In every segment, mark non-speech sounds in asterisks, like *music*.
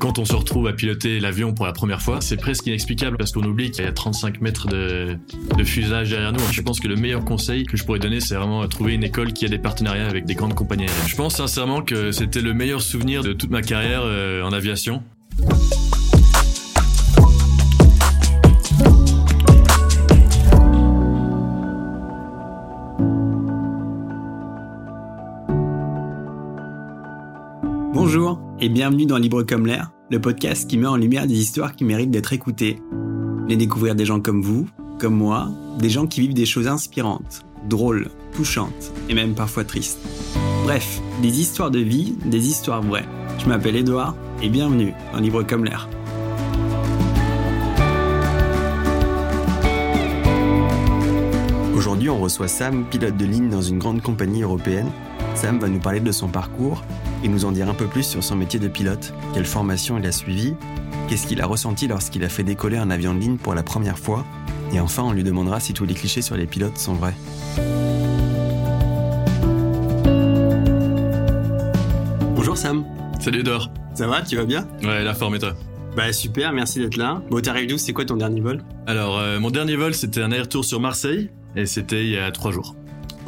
Quand on se retrouve à piloter l'avion pour la première fois, c'est presque inexplicable parce qu'on oublie qu'il y a 35 mètres de, fusage derrière nous. Je pense que le meilleur conseil que je pourrais donner, c'est vraiment trouver une école qui a des partenariats avec des grandes compagnies aériennes. Je pense sincèrement que c'était le meilleur souvenir de toute ma carrière euh, en aviation. Bienvenue dans Libre comme l'air, le podcast qui met en lumière des histoires qui méritent d'être écoutées. Les découvrir des gens comme vous, comme moi, des gens qui vivent des choses inspirantes, drôles, touchantes et même parfois tristes. Bref, des histoires de vie, des histoires vraies. Je m'appelle Edouard et bienvenue dans Libre comme l'air. Aujourd'hui, on reçoit Sam, pilote de ligne dans une grande compagnie européenne. Sam va nous parler de son parcours et nous en dire un peu plus sur son métier de pilote, quelle formation il a suivi, qu'est-ce qu'il a ressenti lorsqu'il a fait décoller un avion de ligne pour la première fois, et enfin on lui demandera si tous les clichés sur les pilotes sont vrais. Bonjour Sam. Salut Edouard. Ça va, tu vas bien? Ouais, la forme et toi? Bah super, merci d'être là. Bon, t'arrives d'où? C'est quoi ton dernier vol? Alors, euh, mon dernier vol, c'était un aller-retour sur Marseille et c'était il y a trois jours.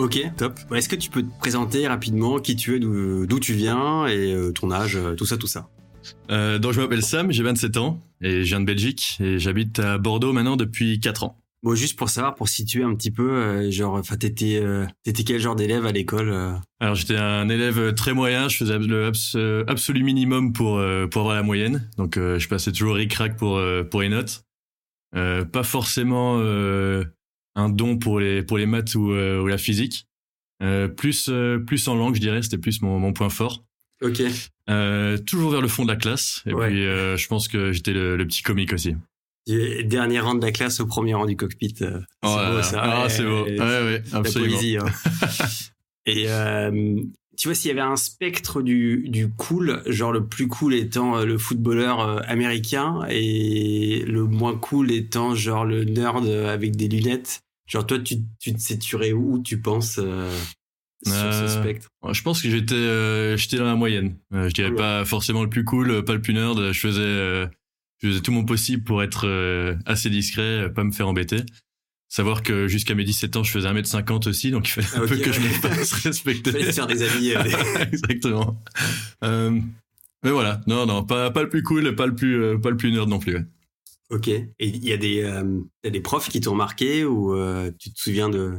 Ok, top. Bah, Est-ce que tu peux te présenter rapidement qui tu es, d'où tu viens et euh, ton âge, euh, tout ça, tout ça? Euh, donc, je m'appelle Sam, j'ai 27 ans et je viens de Belgique et j'habite à Bordeaux maintenant depuis 4 ans. Bon, juste pour savoir, pour situer un petit peu, euh, genre, enfin, t'étais, euh, t'étais quel genre d'élève à l'école euh? Alors, j'étais un élève très moyen, je faisais le abs- absolu minimum pour, pour avoir la moyenne. Donc, je passais toujours ric-rac pour, pour les notes. Pas forcément un don pour les, pour les maths ou, euh, ou la physique. Euh, plus, euh, plus en langue, je dirais, c'était plus mon, mon point fort. Ok. Toujours vers le fond de la classe. Et Ouais. puis, je pense que j'étais le, le petit comique aussi. Dernier rang de la classe au premier rang du cockpit. c'est Oh beau ça. Ah, c'est beau. Ouais, ouais, La absolument. poésie. hein. *laughs* Et euh, tu vois, s'il y avait un spectre du, du cool, genre le plus cool étant le footballeur américain et le moins cool étant genre le nerd avec des lunettes, genre toi, tu, tu te situerais où, tu penses, euh, sur ce Euh, spectre? Je pense que j'étais euh, j'étais dans la moyenne. Je dirais pas forcément le plus cool, pas le plus nerd. Je faisais je faisais tout mon possible pour être assez discret, pas me faire embêter. Savoir que jusqu'à mes 17 ans, je faisais 1m50 aussi, donc il fallait un peu que je me fasse respecter. *laughs* Fallait se faire des amis. euh, *laughs* Exactement. Euh, mais voilà, non, non, pas, pas le plus cool, pas le plus, euh, pas le plus nerd non plus. Ok. Et il y a des, euh, profs qui t'ont marqué ou euh, tu te souviens de...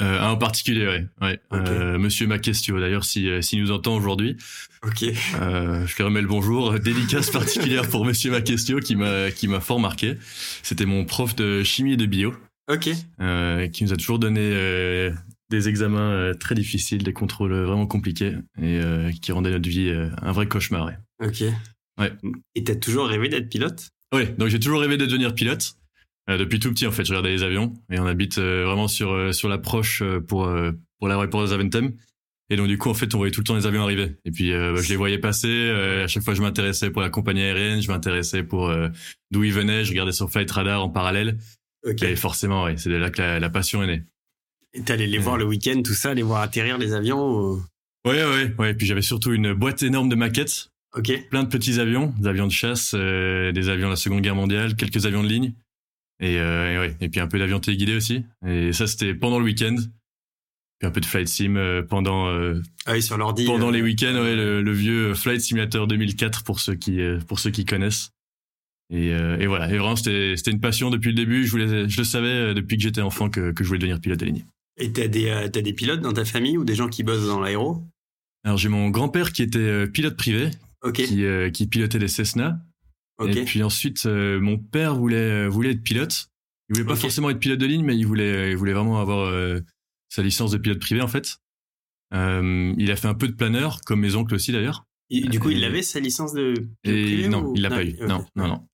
Euh, un en particulier, ouais. ouais. Ok. Euh, Monsieur Maquestio, d'ailleurs, si, euh, s'il nous entend aujourd'hui, Ok. euh, je lui remets le bonjour. *laughs* Dédicace particulière pour Monsieur Maquestio qui m'a, qui m'a fort marqué. C'était mon prof de chimie et de bio, Ok. euh, qui nous a toujours donné euh, des examens euh, très difficiles, des contrôles vraiment compliqués et euh, qui rendaient notre vie euh, un vrai cauchemar. Ouais. Ok. Ouais. Et t'as toujours rêvé d'être pilote? Oui, donc j'ai toujours rêvé de devenir pilote. Euh, depuis tout petit, en fait, je regardais les avions et on habite euh, vraiment sur euh, sur l'approche euh, pour euh, pour de Zaventem. Et donc du coup, en fait, on voyait tout le temps les avions arriver. Et puis bah, je les voyais passer. à chaque fois, je m'intéressais pour la compagnie aérienne, je m'intéressais pour d'où ils venaient. Je regardais sur Flight Radar en parallèle. Ok. Et forcément, ouais, c'est de là que la, la passion est née. Et t'allais les voir le week-end, tout ça, les voir atterrir les avions ou- Ouais, ouais, ouais. Et puis j'avais surtout une boîte énorme de maquettes, Ok. plein de petits avions, des avions de chasse, euh, des avions de la Seconde Guerre mondiale, quelques avions de ligne. Et, euh, et ouais, et puis un peu d'avions téléguidés aussi. Et ça, c'était pendant le week-end. Puis un peu de flight sim euh, pendant euh, Ah oui, sur l'ordi. pendant les week-ends, ouais, le, le vieux Flight Simulator 2004 pour ceux qui pour ceux qui connaissent. Et, et voilà, et vraiment c'était c'était une passion depuis le début. Je voulais, je le savais depuis que j'étais enfant que, que je voulais devenir pilote de ligne. Et t'as des, euh, t'as des pilotes dans ta famille ou des gens qui bossent dans l'aéro? Alors j'ai mon grand-père qui était euh, pilote privé, Qui euh, qui pilotait des Cessna. Et puis ensuite, euh, mon père voulait euh, voulait être pilote. Il voulait pas forcément être pilote de ligne, mais il voulait il voulait vraiment avoir sa licence de pilote privé en fait. Il a fait un peu de planeur, comme mes oncles aussi d'ailleurs. Et du coup, il avait sa licence de pilote Et privé non, ou- il l'a pas eu. Non, non, non.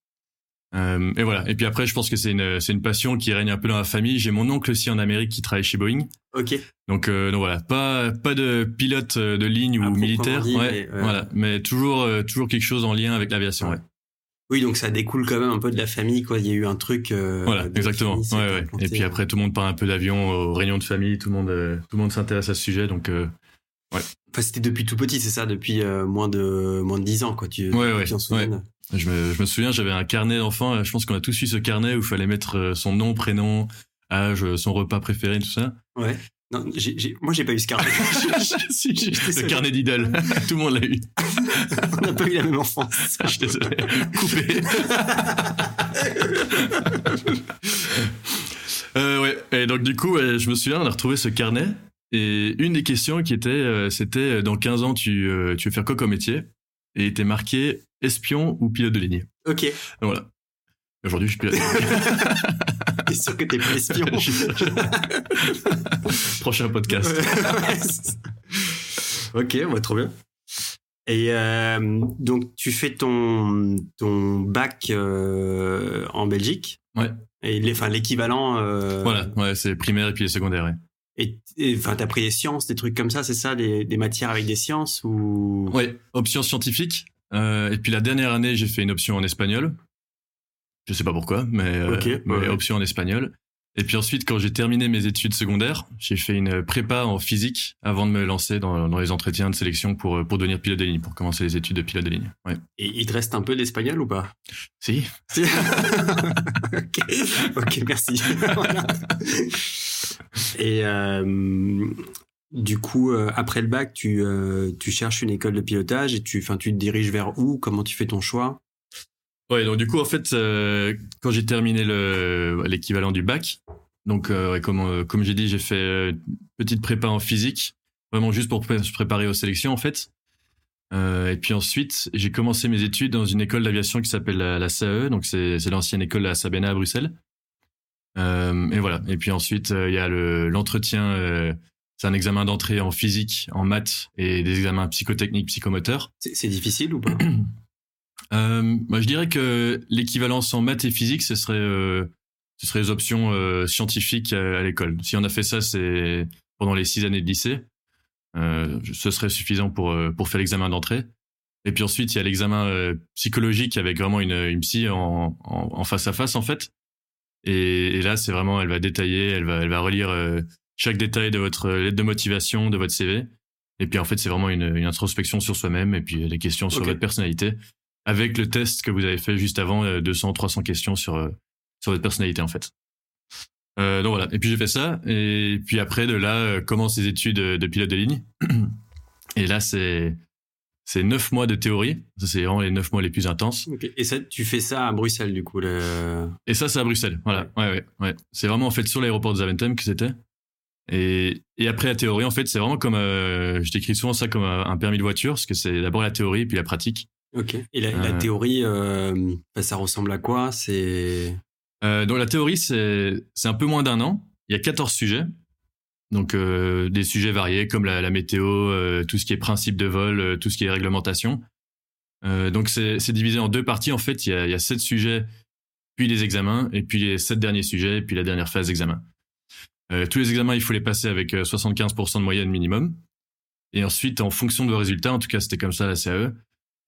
Euh, et voilà. Et puis après, je pense que c'est une c'est une passion qui règne un peu dans la famille. J'ai mon oncle aussi en Amérique qui travaille chez Boeing. Ok. Donc, euh, donc voilà, pas pas de pilote euh, de ligne À ou militaire, dit, ouais, mais, ouais. voilà, mais toujours euh, toujours quelque chose en lien avec l'aviation. Ouais. Oui, donc ça découle quand même un peu de la famille, quoi. Il y a eu un truc. Voilà, exactement. famille, Ouais, ouais. implanté, Et puis après, tout le monde parle un peu d'avion aux réunions de famille, tout le monde, tout le monde s'intéresse à ce sujet, donc euh, Ouais. Enfin, c'était depuis tout petit, c'est ça, depuis moins de moins de 10 ans, quoi. Tu, Ouais, ouais, en souviens? Je me, je me souviens, j'avais un carnet d'enfant. Je pense qu'on a tous eu ce carnet où il fallait mettre euh, son nom, prénom, âge, son repas préféré, tout ça. Ouais. Non, j'ai, j'ai- moi j'ai pas eu ce carnet. *laughs* *laughs* si, le carnet d'idole. *laughs* Tout le monde l'a eu. On n'a pas eu la même enfance. Je suis désolé. Coupé. euh, ouais. Et donc du coup, je me souviens, on a retrouvé ce carnet. Et une des questions qui était, euh, c'était euh, dans 15 ans, tu, euh, tu veux faire quoi comme métier? Et il était marqué espion ou pilote de ligne. Ok. Voilà. Aujourd'hui, je suis pilote. *laughs* T'es sûr que t'es pas espion? *laughs* *laughs* Prochain podcast. Ok, bah, trop bien. Et euh, donc, tu fais ton, ton bac euh, en Belgique. Ouais. Et les- enfin, l'équivalent. euh, Voilà, ouais, c'est primaire et puis les secondaires. ouais. Et, enfin, t'as pris des sciences, des trucs comme ça, c'est ça, des, des matières avec des sciences ou? Ouais, option scientifique. Euh, et puis la dernière année, j'ai fait une option en espagnol. Je sais pas pourquoi, mais, euh, Ok, mais ouais. option en espagnol. Et puis ensuite, quand j'ai terminé mes études secondaires, j'ai fait une prépa en physique avant de me lancer dans, dans les entretiens de sélection pour, euh, pour devenir pilote de ligne, pour commencer les études de pilote de ligne. Ouais. Et il te reste un peu d'espagnol ou pas? Si. Si. *laughs* ok, ok, merci. Voilà. *laughs* Et euh, du coup, euh, après le bac, tu, euh, tu cherches une école de pilotage et tu, enfin, tu te diriges vers où? Comment tu fais ton choix? Ouais, donc du coup, en fait, euh, quand j'ai terminé le l'équivalent du bac, donc comme comme j'ai dit, j'ai fait une petite prépa en physique, vraiment juste pour se préparer aux sélections en fait. Et puis ensuite, j'ai commencé mes études dans une école d'aviation qui s'appelle la, la CAE, donc c'est l'ancienne école la Sabena à Bruxelles. Et voilà. Et puis ensuite, il y a le l'entretien. C'est un examen d'entrée en physique, en maths et des examens psychotechniques, psychomoteurs. C'est difficile ou pas *clears throat* Euh, bah, je dirais que l'équivalence en maths et physique, ce serait, euh, ce serait les options euh, scientifiques à, à l'école. Si on a fait ça, c'est pendant les six années de lycée, euh, ce serait suffisant pour euh, pour faire l'examen d'entrée. Et puis ensuite, il y a l'examen psychologique avec vraiment une, une psy en, en, en face à face en fait. Et, et là, c'est vraiment, elle va détailler, elle va, elle va relire chaque détail de votre lettre de motivation, de votre CV. Et puis en fait, c'est vraiment une, une introspection sur soi-même et puis des questions sur votre personnalité avec le test que vous avez fait juste avant, euh, 200, 300 questions sur, euh, sur votre personnalité en fait. Euh, donc voilà, et puis j'ai fait ça, et puis après de là euh, commencent les études de, pilote de ligne. *clears throat* Et là c'est c'est neuf mois de théorie, c'est vraiment les neuf mois les plus intenses. Et ça, tu fais ça à Bruxelles du coup le... Et ça c'est à Bruxelles, voilà, ouais ouais ouais. C'est vraiment en fait sur l'aéroport de Zaventem que c'était. Et, et après la théorie en fait c'est vraiment comme, euh, je décris souvent ça comme un un permis de voiture, parce que c'est d'abord la théorie puis la pratique. Ok. Et la, la Euh. théorie, euh, bah, ça ressemble à quoi? C'est Euh, donc la théorie, c'est c'est un peu moins d'un an. Il y a 14 sujets. Donc euh, des sujets variés comme la, la météo, euh, tout ce qui est principe de vol, euh, tout ce qui est réglementation. Euh, donc c'est divisé en deux parties en fait. Il y a, il y a sept sujets, puis les examens, et puis les sept derniers sujets, et puis la dernière phase d'examen. Euh, tous les examens, il faut les passer avec euh, 75% de moyenne minimum. Et ensuite, en fonction de vos résultats, en tout cas c'était comme ça à la CAE,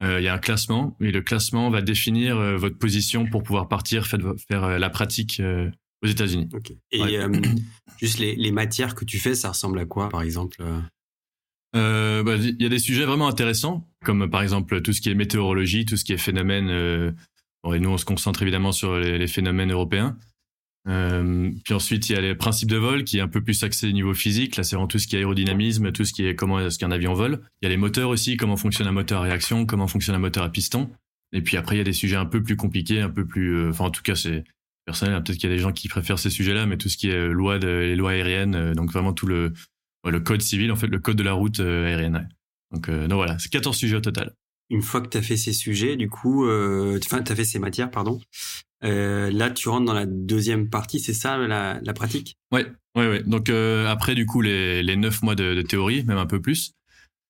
euh, il y a un classement et le classement va définir euh, votre position pour pouvoir partir faire, faire euh, la pratique euh, aux États-Unis. Et Ouais. euh, juste les, les matières que tu fais, ça ressemble à quoi par exemple euh? Euh, bah, Il y a des sujets vraiment intéressants, comme euh, par exemple tout ce qui est météorologie, tout ce qui est phénomènes. euh, bon, et nous, on se concentre évidemment sur les, les phénomènes européens. Euh, puis ensuite, il y a les principes de vol, qui est un peu plus axé au niveau physique. Là, c'est vraiment tout ce qui est aérodynamisme, tout ce qui est comment est-ce qu'un avion vole. Il y a les moteurs aussi, comment fonctionne un moteur à réaction, comment fonctionne un moteur à piston. Et puis après, il y a des sujets un peu plus compliqués, un peu plus. euh, Enfin, en tout cas, c'est personnel. hein, Peut-être qu'il y a des gens qui préfèrent ces sujets-là, mais tout ce qui est euh, loi de, les lois aériennes, euh, donc vraiment tout le le code civil, en fait, le code de la route euh, aérienne. Donc, euh, donc voilà, c'est 14 sujets au total. Une fois que tu as fait ces sujets, du coup, euh, enfin, tu as fait ces matières, pardon, euh, là, tu rentres dans la deuxième partie, c'est ça, la, pratique? Ouais, ouais, ouais. Donc euh, après, du coup, les, les 9 mois de, théorie, même un peu plus.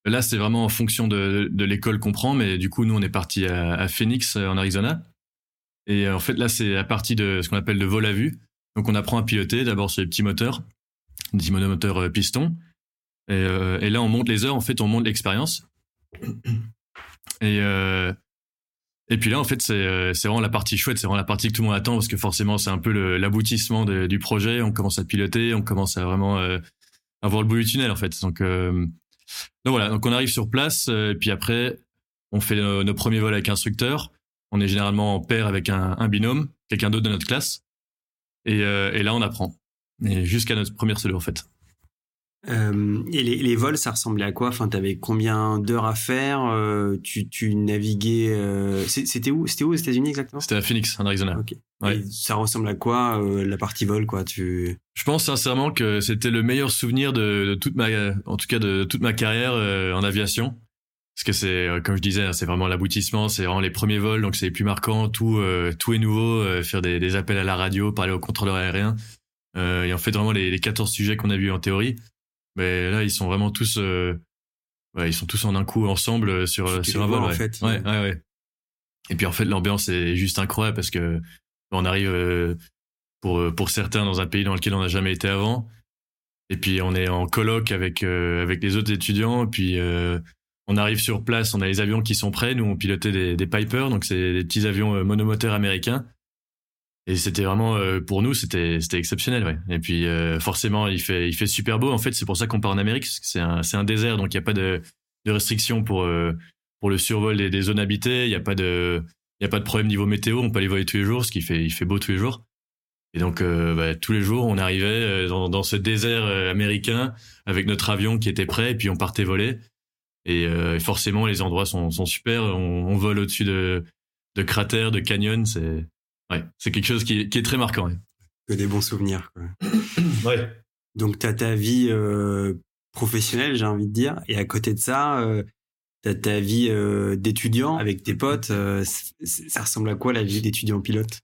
Là, c'est vraiment en fonction de, l'école qu'on prend, mais du coup, nous, on est parti à, Phoenix, euh, en Arizona. Et en fait, là, c'est à partir de ce qu'on appelle le vol à vue. Donc, on apprend à piloter d'abord sur les petits moteurs, des petits monomoteurs euh, piston. Et, là, on monte les heures, en fait, on monte l'expérience. Et, et puis là, en fait, c'est euh, c'est vraiment la partie chouette, c'est vraiment la partie que tout le monde attend parce que forcément, c'est un peu l'aboutissement du projet. On commence à piloter, on commence à vraiment euh, avoir le bout du tunnel, en fait. Donc, euh, Donc voilà, donc on arrive sur place, et puis après, on fait nos, premiers vols avec instructeur. On est généralement en paire avec un, binôme, quelqu'un d'autre de notre classe. Et, là, on apprend. Jusqu'à notre première solo, en fait. Euh, et les, les, vols, ça ressemblait à quoi? Enfin, t'avais combien d'heures à faire? Euh, tu, tu naviguais. Euh... C'était où? C'était où aux États-Unis exactement? C'était à Phoenix, en Arizona. Ok. Ouais. ça ressemble à quoi la partie vol, quoi? Tu. Je pense sincèrement que c'était le meilleur souvenir de, de, toute ma, en tout cas de toute ma carrière en aviation. Parce que c'est, comme je disais, hein, c'est vraiment l'aboutissement, c'est vraiment les premiers vols, donc c'est les plus marquants. Tout, tout est nouveau. faire des, des, appels à la radio, parler au contrôleur aérien. et en fait, vraiment les, les 14 sujets qu'on a vus en théorie mais là, ils sont vraiment tous, euh, ouais, ils sont tous en un coup ensemble euh, sur euh, sur un vol. En fait, ouais, ouais, ouais. Et puis en fait, l'ambiance est juste incroyable parce que on arrive pour pour certains dans un pays dans lequel on n'a jamais été avant. Et puis on est en colloque avec avec les autres étudiants. Et puis on arrive sur place, on a les avions qui sont prêts. Nous, on pilotait des, des Piper, donc c'est des petits avions monomoteurs américains. Et c'était vraiment euh, pour nous c'était c'était exceptionnel ouais. Et puis euh, forcément il fait il fait super beau en fait. C'est pour ça qu'on part en Amérique c'est un c'est un désert donc il y a pas de de restrictions pour euh, pour le survol des, zones habitées. Il y a pas de il y a pas de problème niveau météo. On peut aller voler tous les jours ce qui fait il fait beau tous les jours. Et donc bah, tous les jours on arrivait dans dans ce désert américain avec notre avion qui était prêt et puis on partait voler. Et forcément les endroits sont sont super. On, on vole au-dessus de de cratères de canyons c'est Ouais, c'est quelque chose qui est, qui est très marquant. Que des bons souvenirs. Quoi. *coughs* ouais. Donc, tu as ta vie euh, professionnelle, j'ai envie de dire, et à côté de ça, euh, tu as ta vie euh, d'étudiant avec tes potes. Euh, ça ressemble à quoi la vie d'étudiant pilote?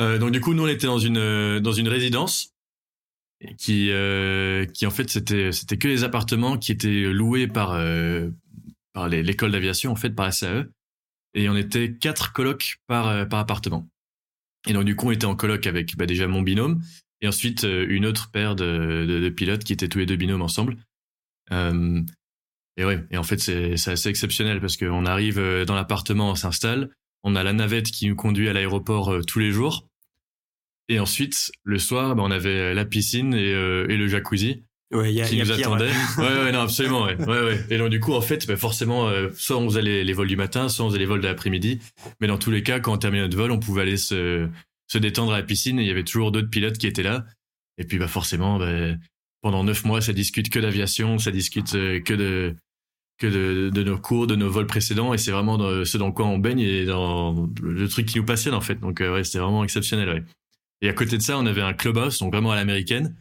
Euh, Donc, du coup, nous, on était dans une, dans une résidence qui, qui en fait, c'était, c'était que les appartements qui étaient loués par, par l'école d'aviation, en fait, par SAE. Et on était quatre colocs par, par appartement. Et donc du coup, on était en coloc avec bah, déjà mon binôme et ensuite euh, une autre paire de, pilotes qui étaient tous les deux binômes ensemble. Euh, et ouais, et en fait c'est assez exceptionnel parce qu'on arrive euh, dans l'appartement, on s'installe, on a la navette qui nous conduit à l'aéroport tous les jours. Et ensuite, le soir, bah, on avait la piscine et le jacuzzi ouais, y a, qui y a nous pire, attendait. Ouais. *laughs* ouais, ouais, non, absolument, ouais, ouais, ouais. Et donc du coup, en fait, bah, forcément, euh, soit on faisait les, les, vols du matin, soit on faisait les vols de l'après-midi. Mais dans tous les cas, quand on terminait notre vol, on pouvait aller se, se détendre à la piscine et il y avait toujours d'autres pilotes qui étaient là. Et puis, bah, forcément, bah, pendant neuf mois, ça discute que d'aviation, ça discute euh, que de que de, de, nos cours, de nos vols précédents, et c'est vraiment dans, ce dans quoi on baigne et dans le truc qui nous passionne en fait. Donc euh, ouais, c'était vraiment exceptionnel. Ouais. Et à côté de ça, on avait un clubhouse, donc vraiment à l'américaine,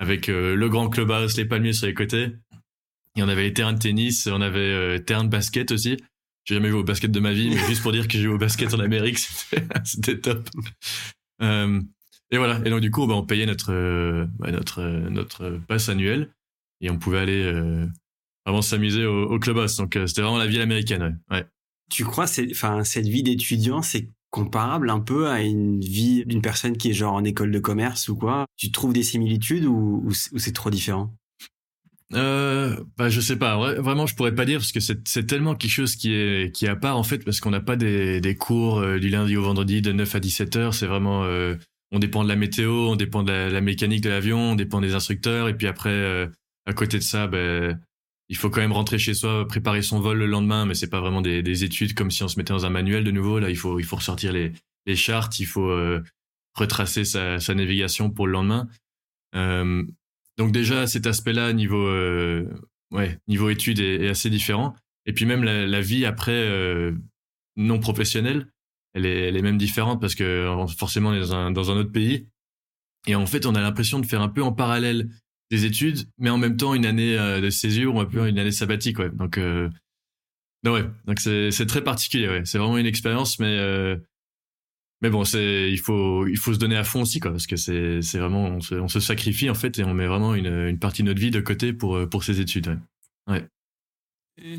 avec euh, le grand clubhouse, les palmiers sur les côtés. Et on avait les terrains de tennis, on avait euh, terrain de basket aussi. J'ai jamais joué au basket de ma vie, mais juste pour dire que j'ai joué au basket en Amérique, *laughs* c'était top. Euh, et voilà. Et donc du coup, bah, on payait notre bah, notre notre passe annuelle et on pouvait aller vraiment s'amuser au, au clubhouse. Donc c'était vraiment la vie américaine. Ouais. ouais. Tu crois, enfin cette vie d'étudiant, c'est comparable un peu à une vie d'une personne qui est genre en école de commerce ou quoi? Tu trouves des similitudes ou, c'est trop différent? Euh, bah je sais pas. Vraiment je pourrais pas dire parce que c'est tellement quelque chose qui est qui à part en fait parce qu'on n'a pas des, des cours euh, du lundi au vendredi de 9 à 17 heures. C'est vraiment euh, on dépend de la météo on dépend de la, la mécanique de l'avion on dépend des instructeurs. Et puis après euh, à côté de ça ben il faut quand même rentrer chez soi, préparer son vol le lendemain, mais c'est pas vraiment des, des, études comme si on se mettait dans un manuel de nouveau. Là, il faut il faut ressortir les chartes, il faut euh, retracer sa, navigation pour le lendemain. Euh, donc déjà cet aspect-là niveau euh, ouais niveau études est, assez différent. Et puis même la, la vie après euh, non professionnelle, elle est elle est même différente parce que forcément on est dans un dans un autre pays. Et en fait, on a l'impression de faire un peu en parallèle des études, mais en même temps une année euh, de césure ou un peu une année sabbatique, ouais. Donc, euh, non, ouais. Donc c'est très particulier, ouais. C'est vraiment une expérience, mais euh, mais bon, c'est il faut il faut se donner à fond aussi, quoi, parce que c'est c'est vraiment on se, on se sacrifie en fait et on met vraiment une une partie de notre vie de côté pour pour ces études, ouais. ouais.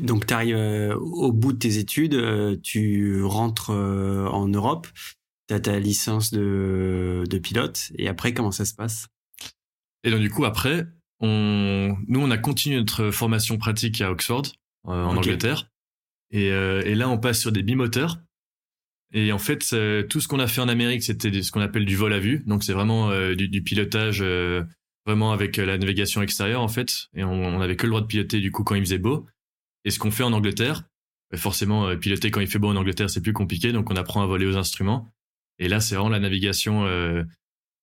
Donc tu arrives euh, au bout de tes études, euh, tu rentres euh, en Europe, tu as ta licence de, de pilote, et après comment ça se passe? Et donc du coup après, on, nous on a continué notre formation pratique à Oxford euh, en okay. Angleterre, et, euh, et, là on passe sur des bimoteurs. Et en fait, tout ce qu'on a fait en Amérique, c'était ce qu'on appelle du vol à vue. Donc c'est vraiment euh, du, du, pilotage vraiment avec la navigation extérieure en fait, et on, on avait que le droit de piloter du coup quand il faisait beau. Et ce qu'on fait en Angleterre, forcément piloter quand il fait beau en Angleterre c'est plus compliqué, donc on apprend à voler aux instruments. Et là c'est vraiment la navigation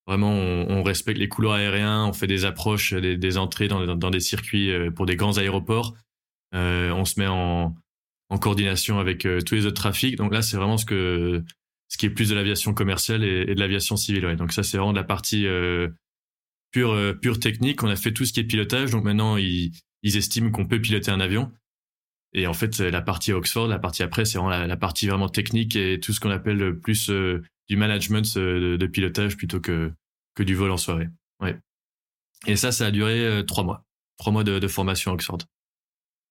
Vraiment, on, respecte les couloirs aériens, on fait des approches, des, entrées dans, des circuits euh, pour des grands aéroports. Euh, on se met en, coordination avec euh, tous les autres trafics. Donc là, c'est vraiment ce qui est plus de l'aviation commerciale et, de l'aviation civile. Donc ça, c'est vraiment de la partie pure pure technique. On a fait tout ce qui est pilotage. Donc maintenant, ils, estiment qu'on peut piloter un avion. Et en fait, la partie Oxford, la partie après, c'est vraiment la, partie vraiment technique et tout ce qu'on appelle plus du management de, pilotage plutôt que que du vol en soirée. Ouais. Et ça, ça a duré euh, trois mois. Trois mois de, formation à Oxford.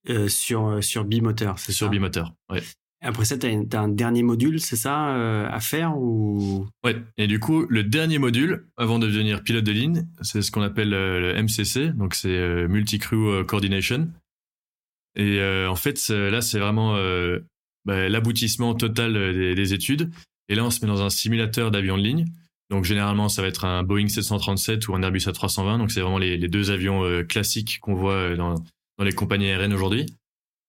Euh, sur, euh, sur bimoteur, c'est Sur bimoteur, ouais. Après ça, tu as, un dernier module, c'est ça, à faire ou? Ouais. Et du coup, le dernier module, avant de devenir pilote de ligne, c'est ce qu'on appelle le MCC, donc c'est Multi-Crew Coordination. Et en fait, là, c'est vraiment bah, l'aboutissement total des, des, études. Et là, on se met dans un simulateur d'avion de ligne. Donc généralement, ça va être un Boeing 737 ou un Airbus A320. Donc c'est vraiment les, deux avions euh, classiques qu'on voit euh, dans, les compagnies aériennes aujourd'hui.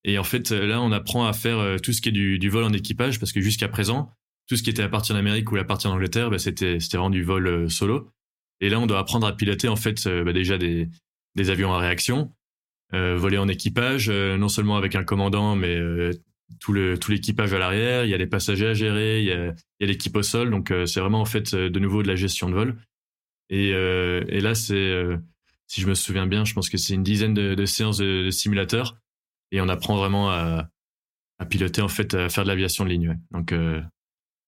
Et en fait, euh, là, on apprend à faire tout ce qui est du, vol en équipage parce que jusqu'à présent, tout ce qui était à partir d'Amérique ou à partir d'Angleterre, bah, c'était c'était vraiment du vol solo. Et là, on doit apprendre à piloter en fait bah, déjà des, des avions à réaction, voler en équipage, non seulement avec un commandant, mais tout le tout l'équipage à l'arrière, il y a les passagers à gérer, il y a, l'équipe au sol, donc euh, c'est vraiment en fait euh, de nouveau de la gestion de vol. Et, euh, et là c'est si je me souviens bien, je pense que c'est une dizaine de, séances de, simulateurs et on apprend vraiment à, à, piloter en fait, à faire de l'aviation de ligne. Ouais. Donc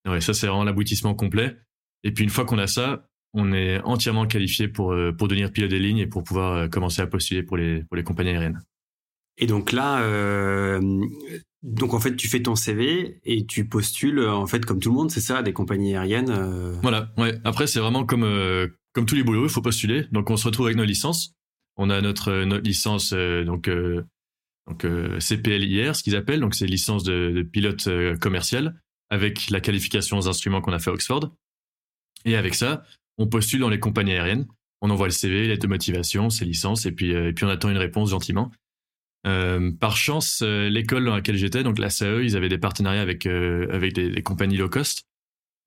ouais, ça c'est vraiment l'aboutissement complet. Et puis une fois qu'on a ça, on est entièrement qualifié pour pour devenir pilote de ligne et pour pouvoir commencer à postuler pour les pour les compagnies aériennes. Et donc là, euh, donc en fait, tu fais ton CV et tu postules en fait comme tout le monde, c'est ça, des compagnies aériennes. Euh... Voilà. Ouais. Après, c'est vraiment comme euh, comme tous les boulots, il faut postuler. Donc on se retrouve avec nos licences. On a notre notre licence euh, donc euh, donc CPLIR, ce qu'ils appellent. Donc c'est licence de, de pilote commercial avec la qualification aux instruments qu'on a fait à Oxford. Et avec ça, on postule dans les compagnies aériennes. On envoie le CV, lettre de motivation, ses licences, et puis et puis on attend une réponse gentiment. Euh, par chance, euh, l'école dans laquelle j'étais, donc la CAE, ils avaient des partenariats avec euh, avec des, compagnies low cost,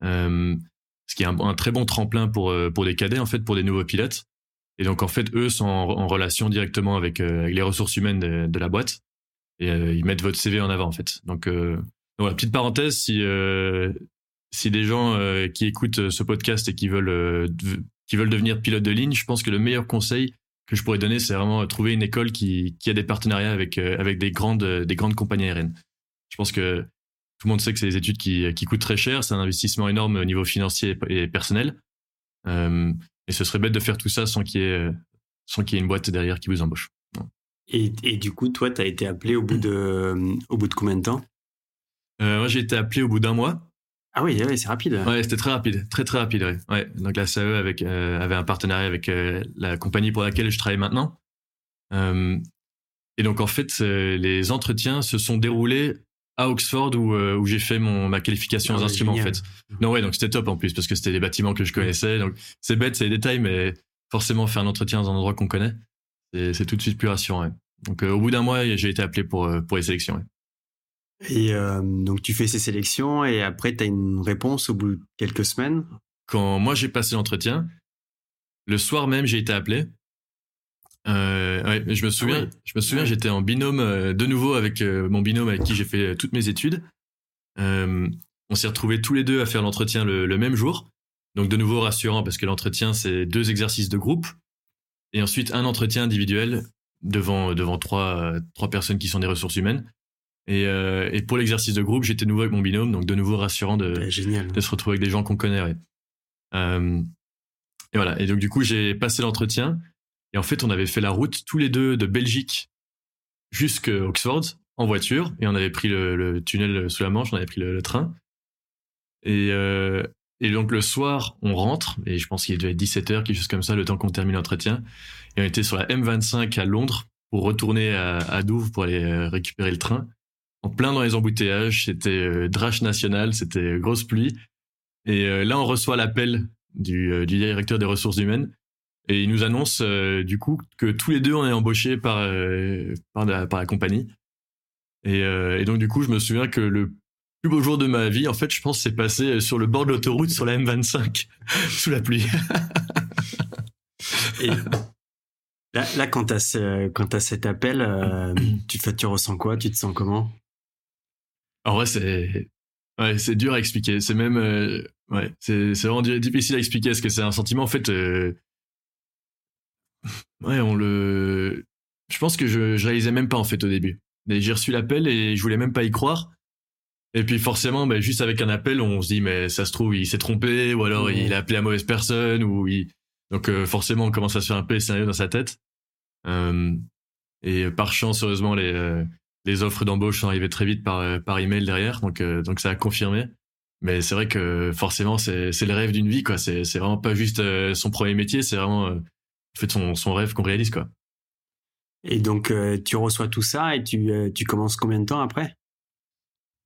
ce qui est un, très bon tremplin pour pour des cadets en fait, pour des nouveaux pilotes. Et donc en fait, eux sont en, relation directement avec, les ressources humaines de, la boîte et ils mettent votre CV en avant en fait. Donc, petite parenthèse, si si des gens qui écoutent ce podcast et qui veulent qui veulent devenir pilote de ligne, je pense que le meilleur conseil que je pourrais donner, c'est vraiment trouver une école qui, qui a des partenariats avec, euh, avec des, grandes, euh, des grandes compagnies aériennes. Je pense que tout le monde sait que c'est des études qui, qui coûtent très cher, c'est un investissement énorme au niveau financier et personnel. Euh, et ce serait bête de faire tout ça sans qu'il y ait, sans qu'il y ait une boîte derrière qui vous embauche. Et, et du coup, toi, tu as été appelé au bout de, au bout de combien de temps? Euh, Moi, j'ai été appelé au bout d'un mois. Ah oui, c'est rapide. Ouais, c'était très rapide, très très rapide. Ouais. ouais. Donc la CAE avec, euh, avait un partenariat avec euh, la compagnie pour laquelle je travaille maintenant. Euh, et donc en fait, les entretiens se sont déroulés à Oxford où, où j'ai fait mon ma qualification ah aux instruments en fait. Non ouais, donc c'était top en plus parce que c'était des bâtiments que je connaissais. Donc c'est bête, c'est des détails, mais forcément faire un entretien dans un endroit qu'on connaît, c'est tout de suite plus rassurant. Donc au bout d'un mois, j'ai été appelé pour pour les sélections. Et euh, donc tu fais ces sélections et après tu as une réponse au bout de quelques semaines? Quand moi j'ai passé l'entretien, le soir même j'ai été appelé. Euh, ouais, je me souviens, ah je me souviens, j'étais en binôme euh, de nouveau avec mon binôme avec qui j'ai fait toutes mes études. on s'est retrouvés tous les deux à faire l'entretien le, le, même jour. Donc de nouveau rassurant parce que l'entretien c'est deux exercices de groupe et ensuite un entretien individuel devant devant trois trois personnes qui sont des ressources humaines. Et, euh, et pour l'exercice de groupe, j'étais nouveau avec mon binôme, donc de nouveau rassurant de, de se retrouver avec des gens qu'on connaît. Ouais. Euh, et voilà. Et donc du coup, j'ai passé l'entretien. Et en fait, on avait fait la route tous les deux de Belgique jusqu'à Oxford en voiture. Et on avait pris le, le, tunnel sous la Manche, on avait pris le, train. Et, euh, et donc le soir, on rentre. Et je pense qu'il devait être 17h, quelque chose comme ça, le temps qu'on termine l'entretien. Et on était sur la M25 à Londres pour retourner à, à Douvres pour aller récupérer le train en plein dans les embouteillages. C'était euh, drache national, c'était grosse pluie. Et euh, là, on reçoit l'appel du, euh, du, directeur des ressources humaines Et il nous annonce du coup que tous les deux on est embauchés par par, la, par la compagnie. Et, et, donc du coup, je me souviens que le plus beau jour de ma vie, en fait, je pense, c'est passé sur le bord de l'autoroute sur la M25 *laughs* sous la pluie. et là, là, quand ce, as cet appel, euh, *clears throat* tu, tu ressens quoi? Tu te sens comment? En vrai, c'est ouais, c'est dur à expliquer. C'est même euh, ouais, c'est vraiment difficile à expliquer parce que c'est un sentiment en fait. Euh, ouais, on le. Je pense que je, je réalisais même pas en fait au début. J'ai reçu l'appel et je voulais même pas y croire. Et puis forcément, bah, juste avec un appel, on se dit mais ça se trouve il s'est trompé ou alors il a appelé la mauvaise personne ou il... donc euh, forcément on commence à se faire un peu sérieux dans sa tête. Euh, et par chance, heureusement, les euh, les offres d'embauche sont arrivées très vite par par email derrière, donc donc ça a confirmé. Mais c'est vrai que forcément c'est le rêve d'une vie quoi. C'est c'est vraiment pas juste son premier métier, c'est vraiment en fait son son rêve qu'on réalise quoi. Et donc tu reçois tout ça et tu tu commences combien de temps après?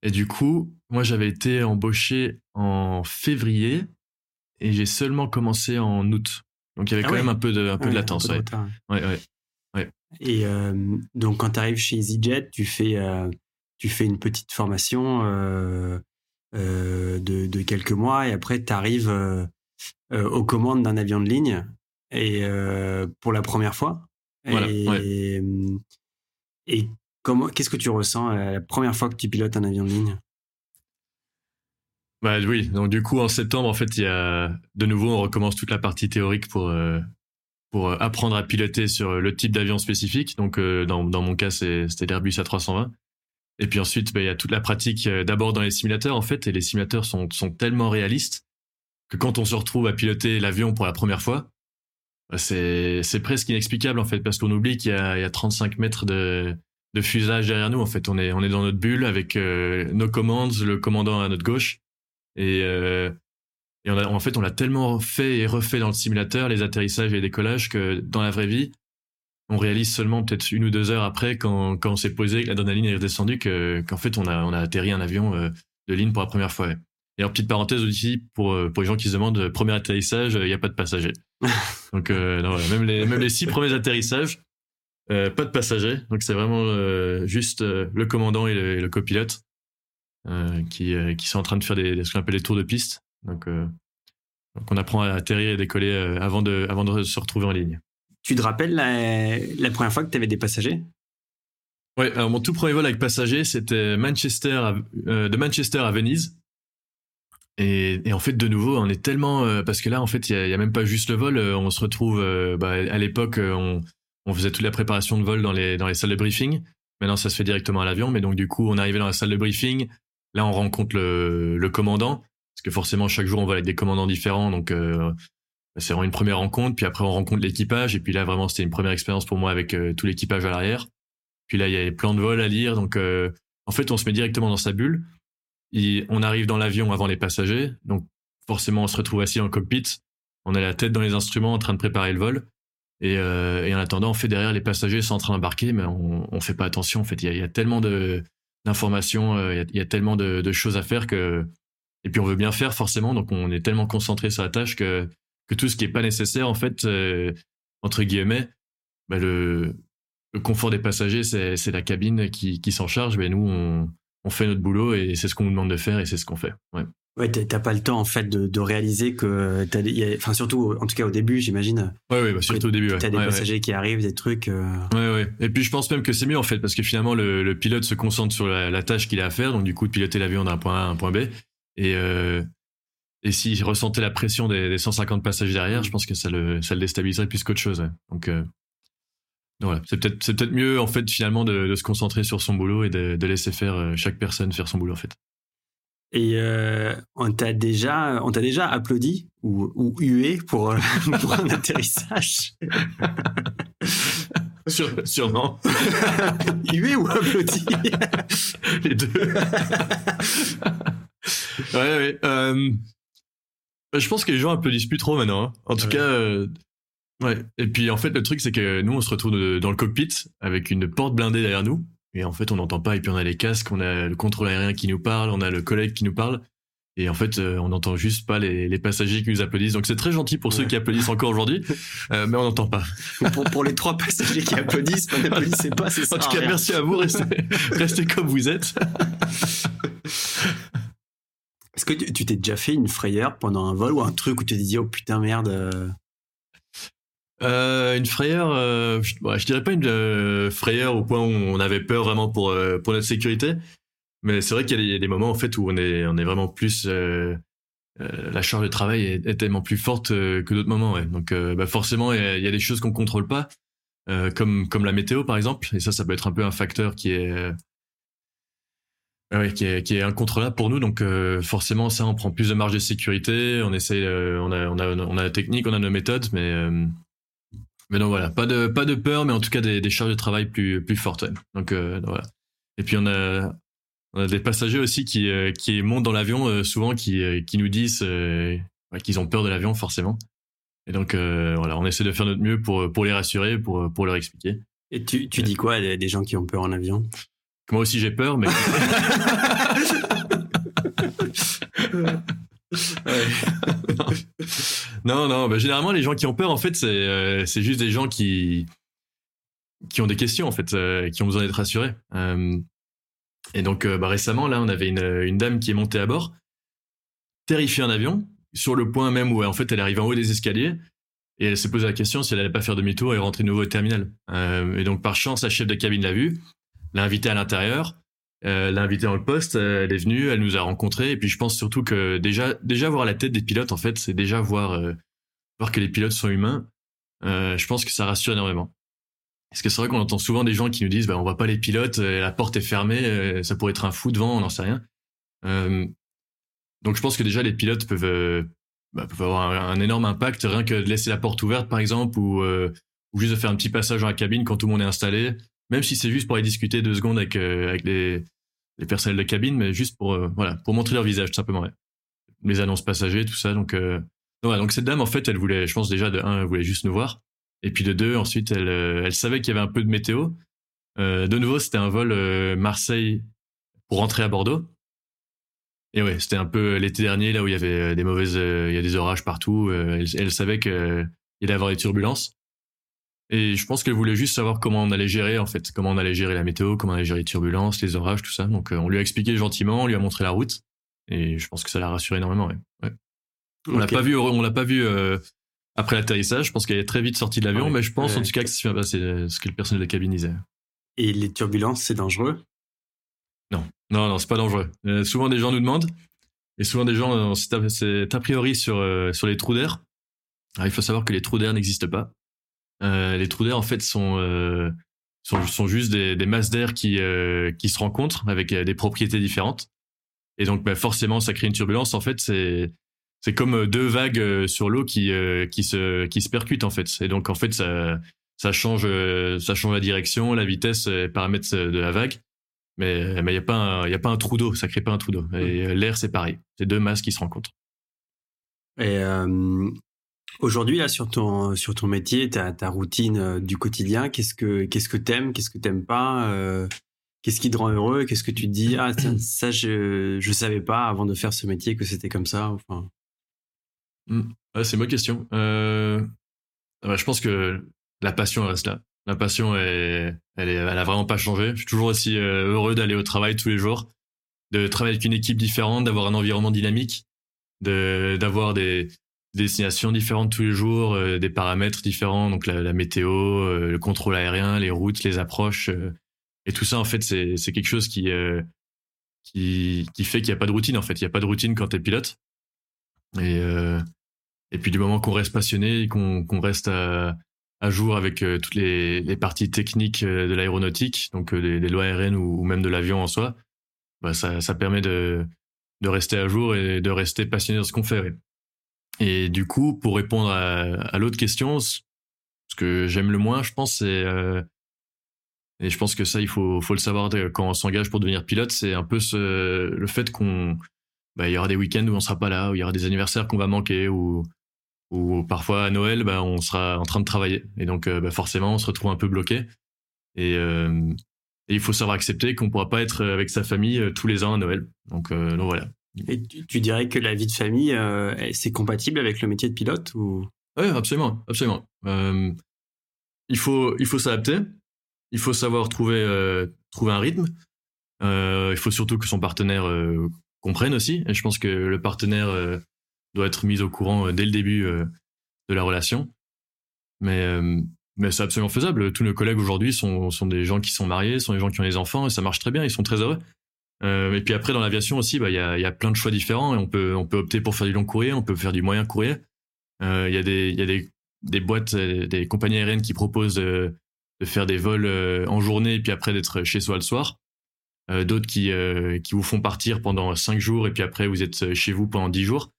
Et du coup, moi, j'avais été embauché en février et j'ai seulement commencé en août. Donc, il y avait ah quand même un peu de, un peu de latence. ouais. ouais, ouais, Et euh, donc, quand tu arrives chez EasyJet, tu fais, euh, tu fais une petite formation euh, de, de, quelques mois et après, tu arrives aux commandes d'un avion de ligne et pour la première fois. Voilà, et, et qu'est-ce que tu ressens la première fois que tu pilotes un avion de ligne? Bah oui, donc du coup en septembre en fait il y a de nouveau on recommence toute la partie théorique pour euh, pour euh, apprendre à piloter sur le type d'avion spécifique. Donc dans dans mon cas c'était l'Airbus A320. Et puis ensuite bah, il y a toute la pratique d'abord dans les simulateurs en fait et les simulateurs sont sont tellement réalistes que quand on se retrouve à piloter l'avion pour la première fois, bah, c'est presque inexplicable en fait parce qu'on oublie qu'il y y a 35 mètres de de fusage derrière nous. En fait, on est on est dans notre bulle avec euh, nos commandes, le commandant à notre gauche, et euh, et on a, en fait on l'a tellement fait et refait dans le simulateur, les atterrissages et les décollages, que dans la vraie vie, on réalise seulement peut-être une ou deux heures après quand quand on s'est posé, que l'adrénaline est redescendue, que qu'en fait on a on a atterri un avion euh, de ligne pour la première fois. Et en petite parenthèse aussi pour pour les gens qui se demandent premier atterrissage, il n'y a pas de passagers. *laughs* Donc non, même les même les six premiers atterrissages euh, pas de passagers, donc c'est vraiment euh, juste euh, le commandant et le, copilote qui, qui sont en train de faire des, ce qu'on appelle les tours de piste. Donc, donc on apprend à atterrir et décoller avant, de, avant de se retrouver en ligne. Tu te rappelles la, la première fois que tu avais des passagers? Ouais, alors mon tout premier vol avec passagers, c'était Manchester de Manchester à Venise. Et, et, en fait, de nouveau, on est tellement parce que là, en fait, il y a, y a, même pas juste le vol. on se retrouve bah, à l'époque, on, on faisait toute la préparation de vol dans les, dans les salles de briefing. Maintenant, ça se fait directement à l'avion. Mais donc, du coup, on arrivé dans la salle de briefing. Là, on rencontre le, le commandant. Parce que forcément, chaque jour, on va avec des commandants différents. Donc, euh, c'est vraiment une première rencontre. Puis après, on rencontre l'équipage. Et puis là, vraiment, c'était une première expérience pour moi avec euh, tout l'équipage à l'arrière. Puis là, il y a les plans de vol à lire. Donc, euh, en fait, on se met directement dans sa bulle. On arrive dans l'avion avant les passagers. Donc, forcément, on se retrouve assis le cockpit. On a la tête dans les instruments en train de préparer le vol. Et, en attendant, on fait derrière les passagers sont en train d'embarquer, mais on, on fait pas attention. En fait, il y a, tellement d'informations, il, y a, tellement de, choses à faire que et puis on veut bien faire forcément, donc on est tellement concentré sur la tâche que que tout ce qui est pas nécessaire, en fait, euh, entre guillemets, bah le, le confort des passagers, c'est la cabine qui qui s'en charge. Mais nous, on on fait notre boulot et c'est ce qu'on nous demande de faire et c'est ce qu'on fait. Ouais. Ouais, t'as pas le temps en fait de, de réaliser que t'as, enfin surtout en tout cas au début, j'imagine. Ouais, ouais, bah, surtout au début. Ouais. T'as des ouais, passagers qui arrivent, des trucs. Euh... Ouais, ouais. Et puis je pense même que c'est mieux en fait parce que finalement le, le pilote se concentre sur la, la tâche qu'il a à faire, donc du coup de piloter l'avion d'un point A à un point B. Et euh, et s'il ressentait la pression des, des, 150 passagers derrière, je pense que ça le ça le déstabiliserait plus qu'autre chose. Donc euh, voilà, c'est peut-être c'est peut-être mieux en fait finalement de, de, se concentrer sur son boulot et de, de laisser faire euh, chaque personne faire son boulot en fait. Et euh, on t'a déjà, on t'a déjà applaudi ou, ou hué pour, *laughs* pour un atterrissage? *laughs* Sûrement. *laughs* hué ou applaudi? Les deux. *laughs* ouais, ouais. Euh, je pense que les gens applaudissent plus trop maintenant. Hein. En tout ouais. cas, euh, ouais. Et puis en fait, le truc c'est que nous, on se retrouve dans le cockpit avec une porte blindée derrière nous et en fait, on n'entend pas. Et puis on a les casques, on a le contrôle aérien qui nous parle, on a le collègue qui nous parle. Et en fait, on n'entend juste pas les, passagers qui nous applaudissent. Donc c'est très gentil pour ceux qui applaudissent encore aujourd'hui, *laughs* mais on n'entend pas. Pour, les trois passagers qui applaudissent, n'applaudissez pas, c'est ça. En tout cas, merci à vous. Restez, restez comme vous êtes. *laughs* Est-ce que tu t'es déjà fait une frayeur pendant un vol ou un truc où tu te dis oh putain merde euh? Euh, une frayeur, euh, je, dirais pas une frayeur au point où on avait peur vraiment pour pour notre sécurité, mais c'est vrai qu'il y, a des moments en fait où on est on est vraiment plus la charge de travail est, tellement plus forte que d'autres moments. Ouais. Donc bah forcément il y, a des choses qu'on contrôle pas, comme comme la météo par exemple, et ça ça peut être un peu un facteur qui est oui, qui est, qui est incontrôlable pour nous. Donc euh, forcément, ça, on prend plus de marge de sécurité. On essaye, euh, on, a, on, a, on a la technique, on a nos méthodes, mais euh, mais donc voilà, pas de pas de peur, mais en tout cas des, des charges de travail plus plus fortes. Donc, voilà. Et puis on a on a des passagers aussi qui qui montent dans l'avion souvent qui qui nous disent qu'ils ont peur de l'avion forcément. Et donc voilà, on essaie de faire notre mieux pour pour les rassurer, pour pour leur expliquer. Et tu tu dis quoi à des gens qui ont peur en avion? Moi aussi j'ai peur, mais. non, non, bah, généralement les gens qui ont peur, en fait, c'est euh, c'est juste des gens qui qui ont des questions, en fait, euh, qui ont besoin d'être rassurés. Euh, et donc, bah, récemment, là, on avait une, dame qui est montée à bord, terrifiée en avion, sur le point même où en fait elle arrive en haut des escaliers. Et elle s'est posé la question si elle allait pas faire demi-tour et rentrer de nouveau au terminal. et donc, par chance, la chef de cabine l'a vue l'a invitée à l'intérieur, euh, l'a invitée dans le poste, euh, elle est venue, elle nous a rencontrés, et puis je pense surtout que déjà, déjà voir la tête des pilotes, en fait, c'est déjà voir, euh, voir que les pilotes sont humains. Euh, je pense que ça rassure énormément. Parce que c'est vrai qu'on entend souvent des gens qui nous disent, bah, on voit pas les pilotes, la porte est fermée, ça pourrait être un fou devant, on n'en sait rien. donc je pense que déjà les pilotes peuvent, bah, avoir un, énorme impact, rien que de laisser la porte ouverte par exemple, ou, ou juste de faire un petit passage dans la cabine quand tout le monde est installé même si c'est juste pour aller discuter deux secondes avec, euh, avec les, les personnels de cabine, mais juste pour, euh, voilà, pour montrer leur visage, tout simplement. Ouais. Les annonces passagers, tout ça. Donc, euh, donc, donc, cette dame, en fait, elle voulait, je pense déjà, de un, elle voulait juste nous voir. Et puis de deux, ensuite, elle, elle savait qu'il y avait un peu de météo. de nouveau, c'était un vol Marseille pour rentrer à Bordeaux. Et ouais, c'était un peu l'été dernier, là où il y avait des mauvaises, il y a des orages partout. Elle, elle savait qu'il allait avoir des turbulences. Et je pense qu'elle voulait juste savoir comment on allait gérer, en fait, comment on allait gérer la météo, comment on allait gérer les turbulences, les orages, tout ça. Donc, euh, on lui a expliqué gentiment, on lui a montré la route. Et je pense que ça l'a rassuré énormément, ouais. ouais. On l'a pas vu, on l'a pas vu euh, après l'atterrissage. Je pense qu'elle est très vite sortie de l'avion, mais je pense en tout cas que c'est ce que le personnel de cabine disait. Et les turbulences, c'est dangereux? Non, non, non, c'est pas dangereux. Euh, souvent, des gens nous demandent, et souvent des gens, c'est a priori sur sur les trous d'air. il faut savoir que les trous d'air n'existent pas. Euh, les trous d'air en fait sont euh, sont, sont, juste des, des masses d'air qui euh, qui se rencontrent avec des propriétés différentes. Et donc bah, forcément ça crée une turbulence. En fait c'est c'est comme deux vagues sur l'eau qui qui se qui se percutent en fait. Et donc en fait ça ça change ça change la direction, la vitesse, les paramètres de la vague. Mais mais il y a pas il y a pas un trou d'eau, ça crée pas un trou d'eau. Et mmh. l'air c'est pareil, c'est deux masses qui se rencontrent. Et Aujourd'hui, là, sur ton, sur ton métier, ta, ta routine euh, du quotidien, qu'est-ce que, qu'est-ce que t'aimes, qu'est-ce que t'aimes pas, euh, qu'est-ce qui te rend heureux, qu'est-ce que tu te dis, ah, ça, je, je savais pas avant de faire ce métier que c'était comme ça, enfin. Mmh. c'est ma question. Euh, je pense que la passion reste là. La passion, est, elle, est, elle a vraiment pas changé. Je suis toujours aussi heureux d'aller au travail tous les jours, de travailler avec une équipe différente, d'avoir un environnement dynamique, de, d'avoir des, des destinations différentes tous les jours, euh, des paramètres différents, donc la, météo, euh, le contrôle aérien, les routes, les approches, euh, et tout ça en fait c'est quelque chose qui qui fait qu'il n'y a pas de routine en fait, il n'y a pas de routine quand tu es pilote. Et et puis du moment qu'on reste passionné, qu'on qu'on reste à jour avec toutes les, les parties techniques de l'aéronautique, donc des, lois aériennes ou, même de l'avion en soi, bah ça, ça permet de, de rester à jour et de rester passionné dans ce qu'on fait. Et du coup, pour répondre à, l'autre question, ce que j'aime le moins, je pense, c'est euh, et je pense que ça, il faut, faut le savoir quand on s'engage pour devenir pilote, c'est un peu ce, le fait qu'on, bah, il y aura des week-ends où on sera pas là, où il y aura des anniversaires qu'on va manquer, ou, parfois à Noël, bah, on sera en train de travailler. Et donc, euh, bah, forcément, on se retrouve un peu bloqué. Et, euh, il faut savoir accepter qu'on pourra pas être avec sa famille tous les ans à Noël. Donc, donc voilà. Et tu, dirais que la vie de famille, euh, c'est compatible avec le métier de pilote ou? Oui, absolument, absolument. Euh, il faut, il faut s'adapter. Il faut savoir trouver, trouver un rythme. il faut surtout que son partenaire comprenne aussi. Et je pense que le partenaire doit être mis au courant dès le début de la relation. Mais mais c'est absolument faisable. Tous nos collègues aujourd'hui sont, sont des gens qui sont mariés, sont des gens qui ont des enfants et ça marche très bien. Ils sont très heureux. Euh, et puis après, dans l'aviation aussi, bah, il y, a, y a plein de choix différents. Et on peut, on peut opter pour faire du long courrier, on peut faire du moyen courrier. Euh, il y a des, y a des, des boîtes, euh, des compagnies aériennes qui proposent de, faire des vols euh, en journée et puis après d'être chez soi le soir. D'autres qui, qui vous font partir pendant cinq jours et puis après vous êtes chez vous pendant dix jours.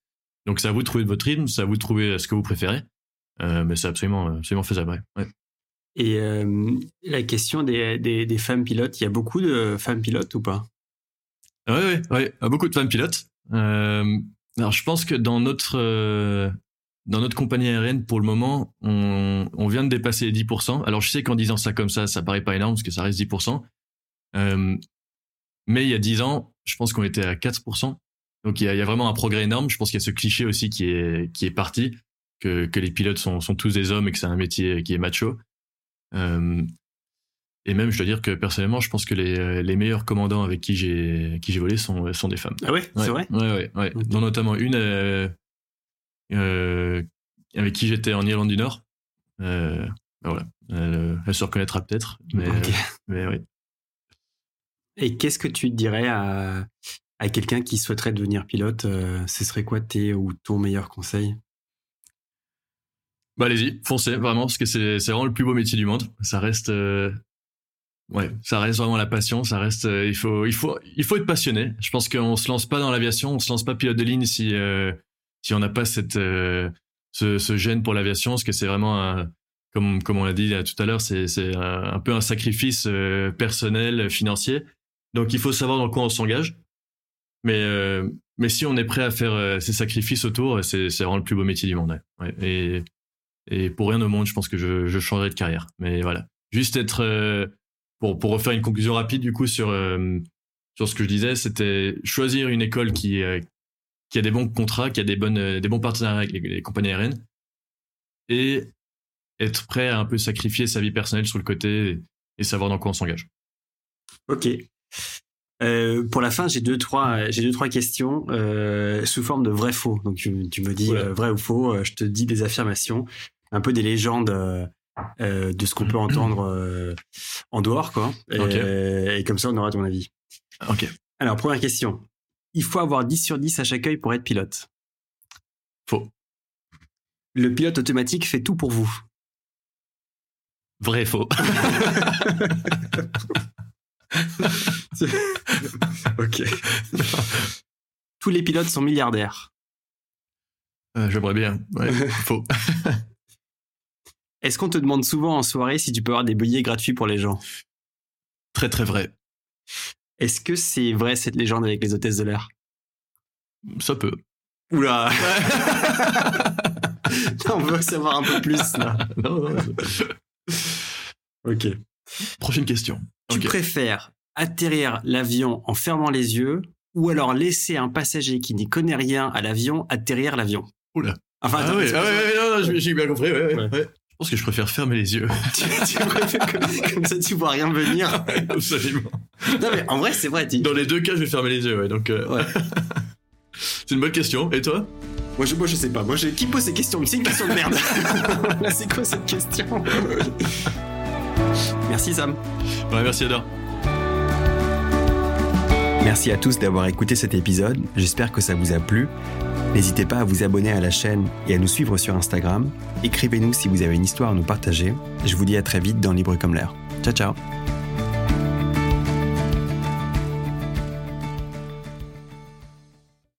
Donc c'est à vous de trouver votre rythme, c'est à vous de trouver ce que vous préférez. mais c'est absolument, absolument faisable. Et la question des, des, des femmes pilotes, il y a beaucoup de femmes pilotes ou pas? Oui, oui, ouais. beaucoup de femmes pilotes. Euh, alors, je pense que dans notre euh, dans notre compagnie aérienne, pour le moment, on, on vient de dépasser les 10%. Alors, je sais qu'en disant ça comme ça, ça paraît pas énorme parce que ça reste 10%. Euh, mais il y a 10 ans, je pense qu'on était à 4%. Donc, il y a, il y a vraiment un progrès énorme. Je pense qu'il y a ce cliché aussi qui est qui est parti que que les pilotes sont sont tous des hommes et que c'est un métier qui est macho. Euh, et même, je dois dire que personnellement, je pense que les, euh, les meilleurs commandants avec qui j'ai qui j'ai volé sont sont des femmes. Ah ouais, c'est vrai. Ouais, ouais, ouais. Dont notamment une euh, euh, avec qui j'étais en Irlande du Nord. Euh, ben voilà, elle, elle, se reconnaîtra peut-être, mais okay. mais oui. Et qu'est-ce que tu dirais à à quelqu'un qui souhaiterait devenir pilote Ce serait quoi tes ou ton meilleur conseil? Bah allez-y, foncez vraiment parce que c'est c'est vraiment le plus beau métier du monde. Ça reste Ouais, ça reste vraiment la passion. Ça reste, euh, il faut, il faut, il faut être passionné. Je pense qu'on se lance pas dans l'aviation, on se lance pas pilote de ligne si euh, si on n'a pas cette euh, ce, ce gène pour l'aviation, parce que c'est vraiment un, comme comme on l'a dit tout à l'heure, c'est c'est un, peu un sacrifice personnel, financier. Donc il faut savoir dans quoi on s'engage. Mais mais si on est prêt à faire ces sacrifices autour, c'est c'est vraiment le plus beau métier du monde. Et et pour rien au monde, je pense que je changerai de carrière. Mais voilà, juste être pour, pour refaire une conclusion rapide du coup sur, euh, sur ce que je disais, c'était choisir une école qui, euh, qui a des bons contrats, qui a des, bonnes, euh, des bons partenariats avec les, compagnies aériennes et être prêt à un peu sacrifier sa vie personnelle sur le côté et, savoir dans quoi on s'engage. Ok. Euh, pour la fin, j'ai deux trois, j'ai deux trois questions euh, sous forme de vrai faux. Donc tu, tu me dis euh, vrai ou faux. je te dis des affirmations, un peu des légendes euh, de ce qu'on peut *clears throat* entendre euh, en dehors, quoi. Et, comme ça, on aura ton avis. Ok. Alors, première question. Il faut avoir 10 sur 10 à chaque œil pour être pilote. Faux. Le pilote automatique fait tout pour vous. Vrai faux. *laughs* ok. Tous les pilotes sont milliardaires. Euh, J'aimerais bien. Ouais, faux. *laughs* Est-ce qu'on te demande souvent en soirée si tu peux avoir des billets gratuits pour les gens? Très très vrai. Est-ce que c'est vrai cette légende avec les hôtesses de l'air? Ça peut. Oula *laughs* *laughs* On veut savoir un peu plus là. *laughs* non, non. ok. Prochaine question. Tu okay. préfères atterrir l'avion en fermant les yeux ou alors laisser un passager qui n'y connaît rien à l'avion atterrir l'avion? Oula. Enfin, ah, oui, ah, j'ai bien compris. Ouais, ouais. ouais. Je pense que je préfère fermer les yeux. *laughs* tu, tu préfères comme, comme, ça, tu vois rien venir. *laughs* Absolument. Non, mais en vrai, c'est vrai. Tu... Dans les deux cas, je vais fermer les yeux, ouais. Donc, euh... ouais. *laughs* c'est une bonne question. Et toi? Moi je, moi, je sais pas. Moi, je... qui pose ces questions? C'est une question de merde. C'est quoi cette question? Merci, Sam. Ouais, merci, Adore. Merci à tous d'avoir écouté cet épisode. J'espère que ça vous a plu. N'hésitez pas à vous abonner à la chaîne et à nous suivre sur Instagram. Écrivez-nous si vous avez une histoire à nous partager. Je vous dis à très vite dans Libre comme l'air. Ciao ciao